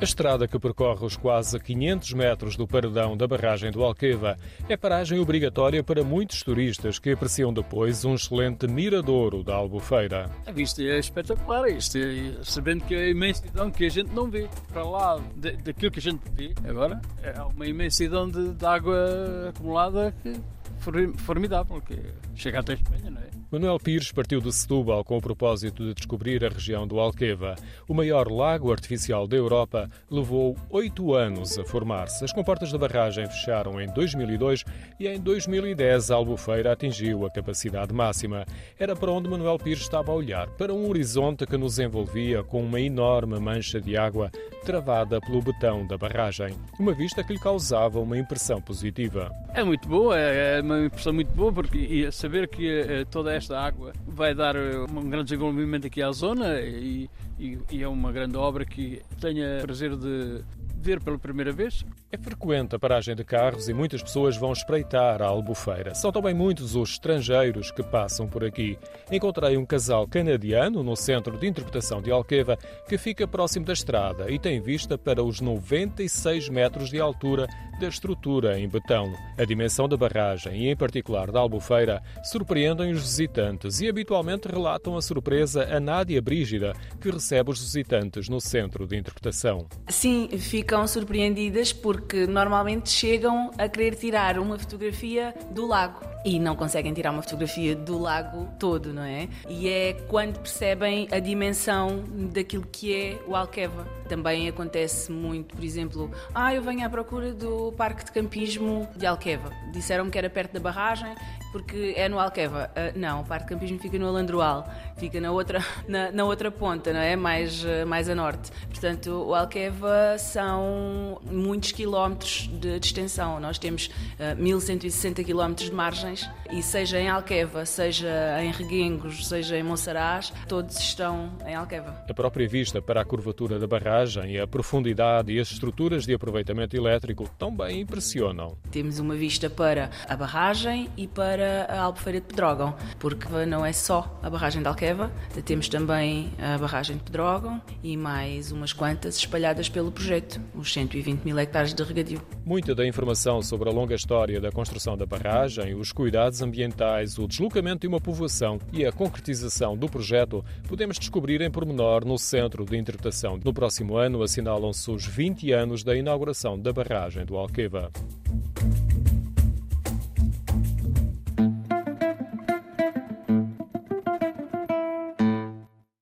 A estrada que percorre os quase 500 metros do paredão da barragem do Alqueva é paragem obrigatória para muitos turistas que apreciam depois um excelente miradouro da Albufeira. A vista é espetacular, isto é, sabendo que é a imensidão que a gente não vê. Para lá de, daquilo que a gente vê, agora é uma imensidão de, de água acumulada que formidável, que chega até a Espanha, não é? Manuel Pires partiu de Setúbal com o propósito de descobrir a região do Alqueva. O maior lago artificial da Europa levou oito anos a formar-se. As comportas da barragem fecharam em 2002 e em 2010 a Albufeira atingiu a capacidade máxima. Era para onde Manuel Pires estava a olhar, para um horizonte que nos envolvia com uma enorme mancha de água travada pelo betão da barragem. Uma vista que lhe causava uma impressão positiva. É muito boa, é uma impressão muito boa, porque saber que eh, toda esta água vai dar eh, um grande desenvolvimento aqui à zona e, e é uma grande obra que tenho prazer de ver pela primeira vez. É frequente a paragem de carros e muitas pessoas vão espreitar a Albufeira. São também muitos os estrangeiros que passam por aqui. Encontrei um casal canadiano no centro de interpretação de Alqueva que fica próximo da estrada e tem vista para os 96 metros de altura da estrutura em betão. A dimensão da barragem e, em particular, da Albufeira surpreendem os visitantes e habitualmente relatam a surpresa a Nádia Brígida, que recebe os visitantes no centro de interpretação. Sim, fica ficam surpreendidas porque normalmente chegam a querer tirar uma fotografia do lago e não conseguem tirar uma fotografia do lago todo, não é? E é quando percebem a dimensão daquilo que é o Alqueva. Também acontece muito, por exemplo, ah, eu venho à procura do parque de campismo de Alqueva. Disseram-me que era perto da barragem porque é no Alqueva. Uh, não, o Parque de Campismo fica no Alandroal, fica na outra, na, na, outra ponta, não é? Mais, uh, mais a norte. Portanto, o Alqueva são muitos quilómetros de, de extensão. Nós temos uh, 1160 quilómetros de margens e seja em Alqueva, seja em Reguengos, seja em Monsaraz, todos estão em Alqueva. A própria vista para a curvatura da barragem, a profundidade e as estruturas de aproveitamento elétrico também impressionam. Temos uma vista para a barragem e para para a Albufeira de Pedrógão, porque não é só a barragem de Alqueva, temos também a barragem de Pedrógão e mais umas quantas espalhadas pelo projeto, os 120 mil hectares de regadio. Muita da informação sobre a longa história da construção da barragem, os cuidados ambientais, o deslocamento de uma povoação e a concretização do projeto podemos descobrir em pormenor no Centro de Interpretação. No próximo ano assinalam-se os 20 anos da inauguração da barragem do Alqueva.